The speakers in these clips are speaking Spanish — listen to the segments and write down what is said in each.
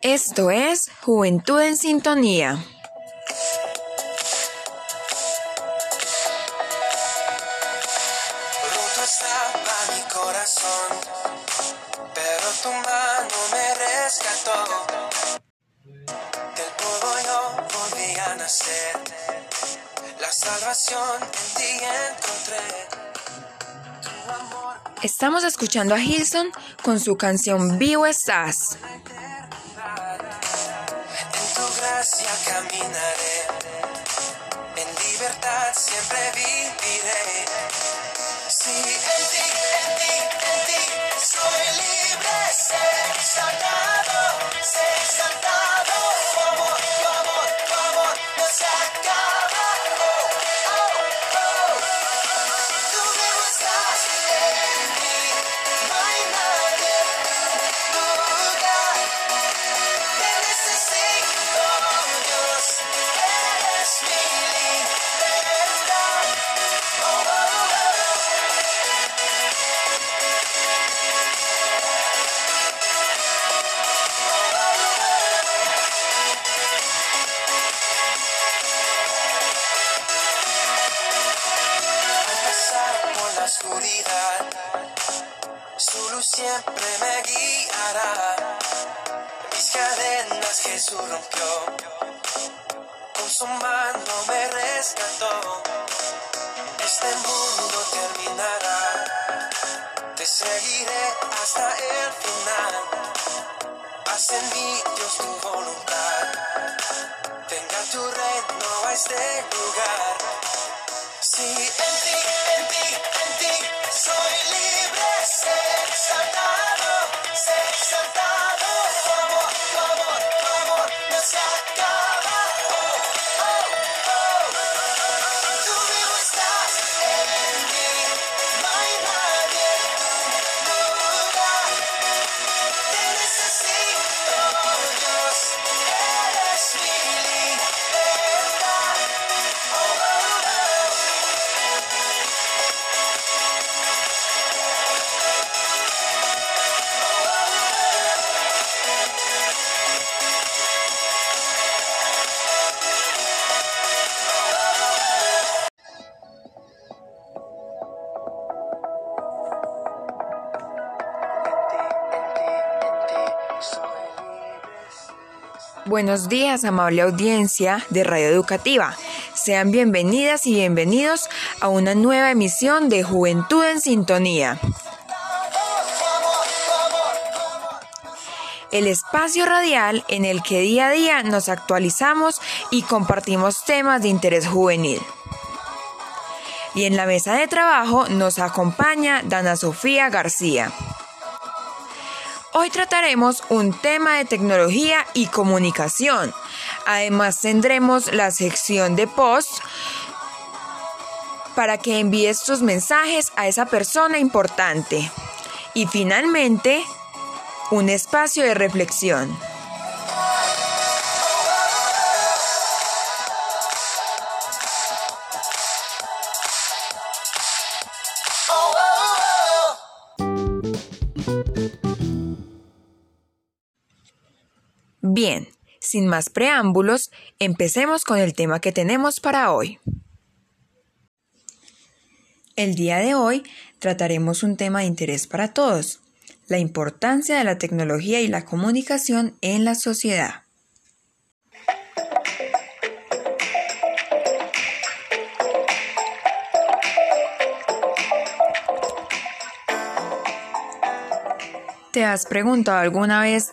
Esto es Juventud en Sintonía. Roto estaba mi corazón, pero tu mano me rescató. Del polvo yo volví a nacer, la salvación en ti encontré. Estamos escuchando a Hilson con su canción Vivo Estás. Gracia caminaré, en libertad siempre viviré. Ti, en ti, siempre me guiará. Mis cadenas Jesús rompió, con su mano me rescató. Este mundo terminará, te seguiré hasta el final. Haz en mí, Dios, tu voluntad. Venga tu reino a este lugar. Ti, en ti, Buenos días, amable audiencia de Radio Educativa. Sean bienvenidas y bienvenidos a una nueva emisión de Juventud en Sintonía. El espacio radial en el que día a día nos actualizamos y compartimos temas de interés juvenil. Y en la mesa de trabajo nos acompaña Dana Sofía García. Hoy trataremos un tema de tecnología y comunicación. Además tendremos la sección de post para que envíes tus mensajes a esa persona importante. Y finalmente, un espacio de reflexión. Bien, sin más preámbulos, empecemos con el tema que tenemos para hoy. El día de hoy trataremos un tema de interés para todos, la importancia de la tecnología y la comunicación en la sociedad. ¿Te has preguntado alguna vez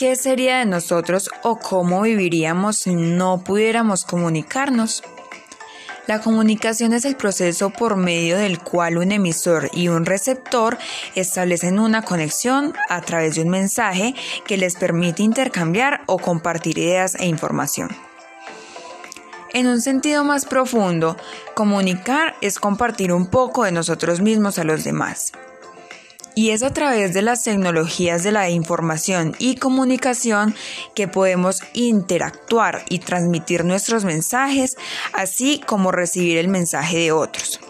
qué sería de nosotros o cómo viviríamos si no pudiéramos comunicarnos? La comunicación es el proceso por medio del cual un emisor y un receptor establecen una conexión a través de un mensaje que les permite intercambiar o compartir ideas e información. En un sentido más profundo, comunicar es compartir un poco de nosotros mismos a los demás. Y es a través de las tecnologías de la información y comunicación que podemos interactuar y transmitir nuestros mensajes, así como recibir el mensaje de otros.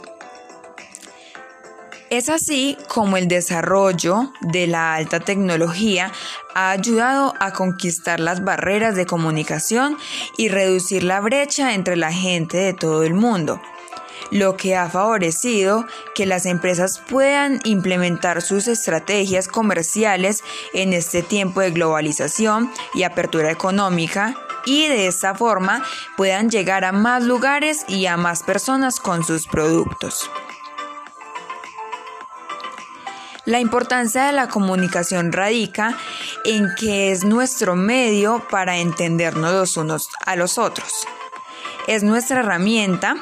Es así como el desarrollo de la alta tecnología ha ayudado a conquistar las barreras de comunicación y reducir la brecha entre la gente de todo el mundo, lo que ha favorecido que las empresas puedan implementar sus estrategias comerciales en este tiempo de globalización y apertura económica y de esta forma puedan llegar a más lugares y a más personas con sus productos. La importancia de la comunicación radica en que es nuestro medio para entendernos los unos a los otros. Es nuestra herramienta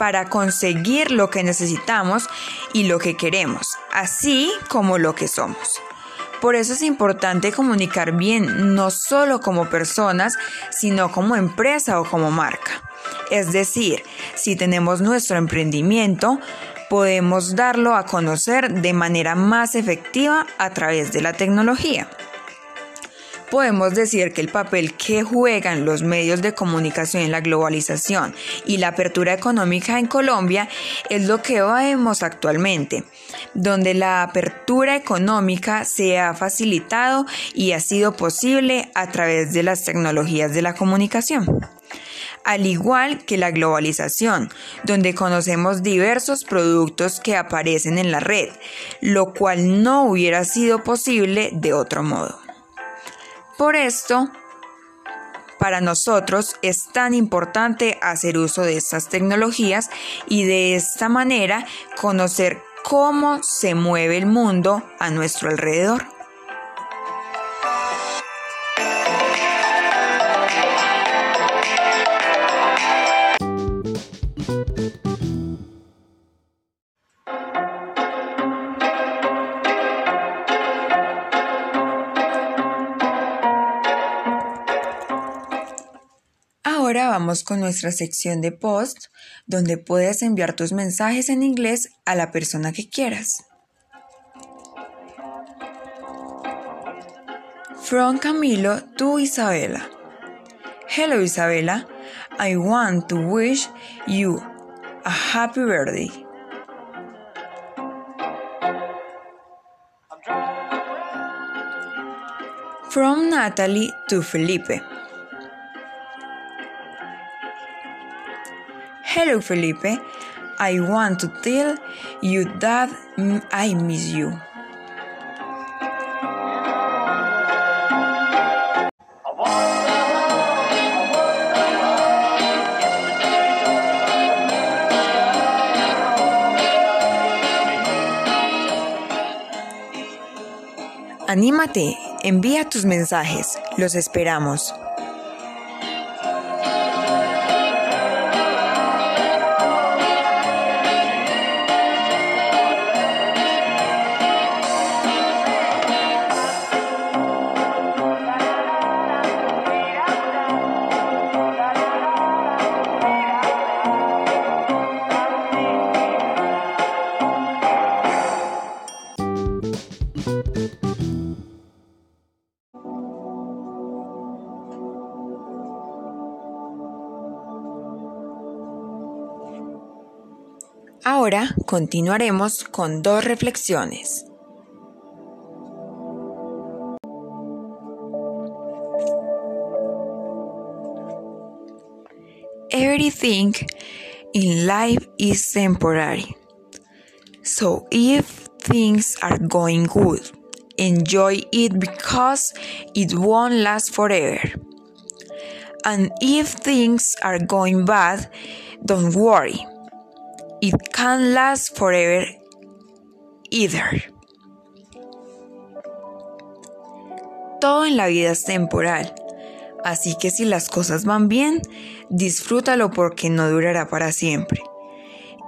para conseguir lo que necesitamos y lo que queremos, así como lo que somos. Por eso es importante comunicar bien, no solo como personas, sino como empresa o como marca. Es decir, si tenemos nuestro emprendimiento, podemos darlo a conocer de manera más efectiva a través de la tecnología. Podemos decir que el papel que juegan los medios de comunicación en la globalización y la apertura económica en Colombia es lo que vemos actualmente, donde la apertura económica se ha facilitado y ha sido posible a través de las tecnologías de la comunicación al igual que la globalización, donde conocemos diversos productos que aparecen en la red, lo cual no hubiera sido posible de otro modo. Por esto, para nosotros es tan importante hacer uso de estas tecnologías y de esta manera conocer cómo se mueve el mundo a nuestro alrededor. Vamos con nuestra sección de post, donde puedes enviar tus mensajes en inglés a la persona que quieras. From Camilo to Isabella. Hello Isabella, I want to wish you a happy birthday. From Natalie to Felipe. Hello, Felipe. I want to tell you that I miss you. Anímate, envía tus mensajes, los esperamos. Ahora continuaremos con dos reflexiones. Everything in life is temporary. So if things are going good, enjoy it because it won't last forever. And if things are going bad, don't worry it can't last forever either. Todo en la vida es temporal, así que si las cosas van bien, disfrútalo porque no durará para siempre.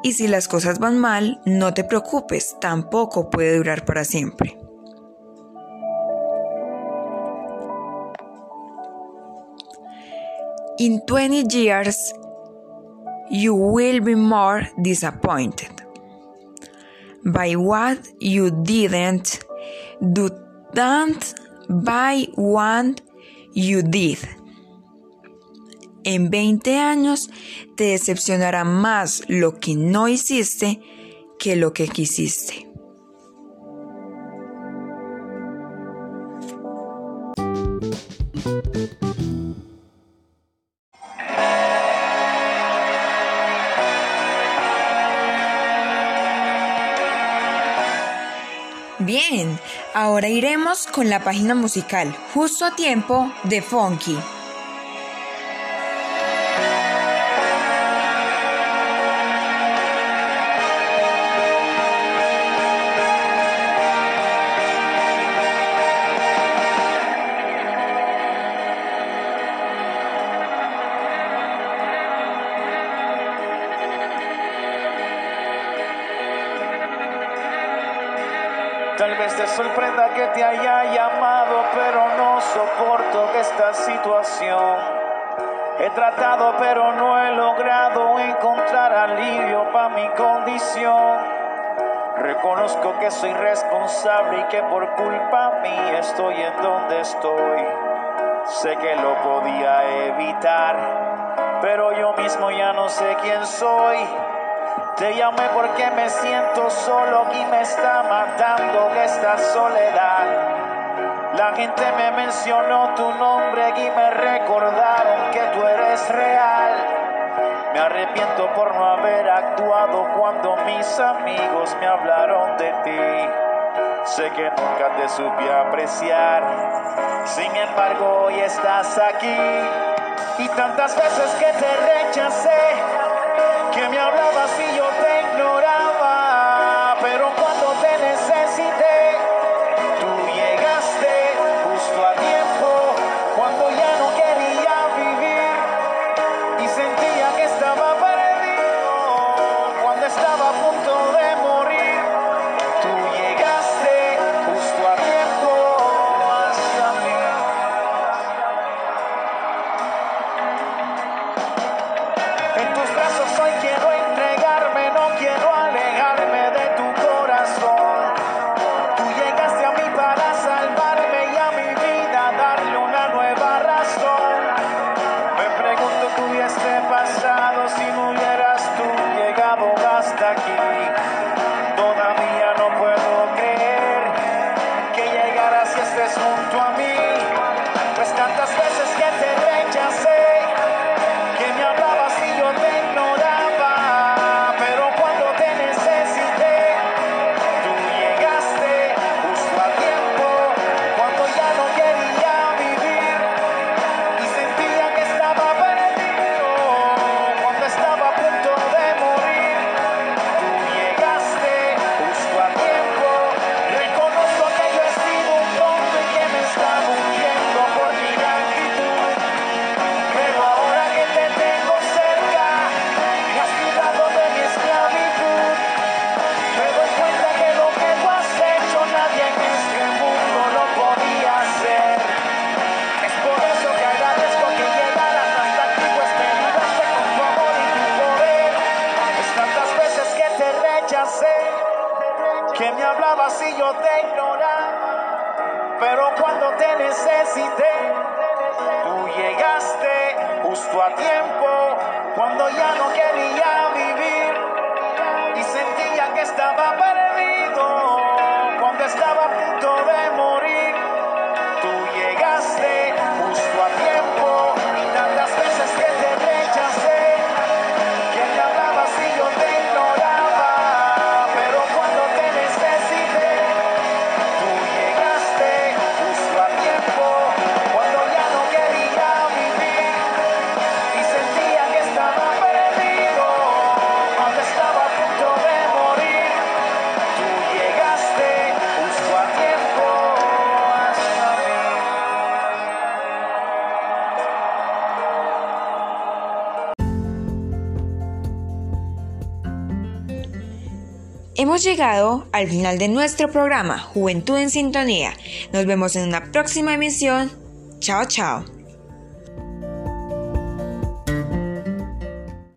Y si las cosas van mal, no te preocupes, tampoco puede durar para siempre. In 20 years, you will be more disappointed by what you didn't do than by what you did. En 20 años te decepcionará más lo que no hiciste que lo que quisiste. Bien, ahora iremos con la página musical Justo a tiempo de Funky. Sorprenda que te haya llamado, pero no soporto esta situación. He tratado, pero no he logrado encontrar alivio para mi condición. Reconozco que soy responsable y que por culpa mía estoy en donde estoy. Sé que lo podía evitar, pero yo mismo ya no sé quién soy. Te llamé porque me siento solo y me está matando esta soledad. La gente me mencionó tu nombre y me recordaron que tú eres real. Me arrepiento por no haber actuado cuando mis amigos me hablaron de ti. Sé que nunca te supe apreciar, sin embargo hoy estás aquí. Y tantas veces que te rechacé, que me hablabas y yo yo te ignoraba. Pero cuando te necesité, Tú llegaste justo a tiempo cuando ya no quería vivir y sentía que estaba perdido cuando estaba Hemos llegado al final de nuestro programa Juventud en Sintonía. Nos vemos en una próxima emisión. Chao, chao.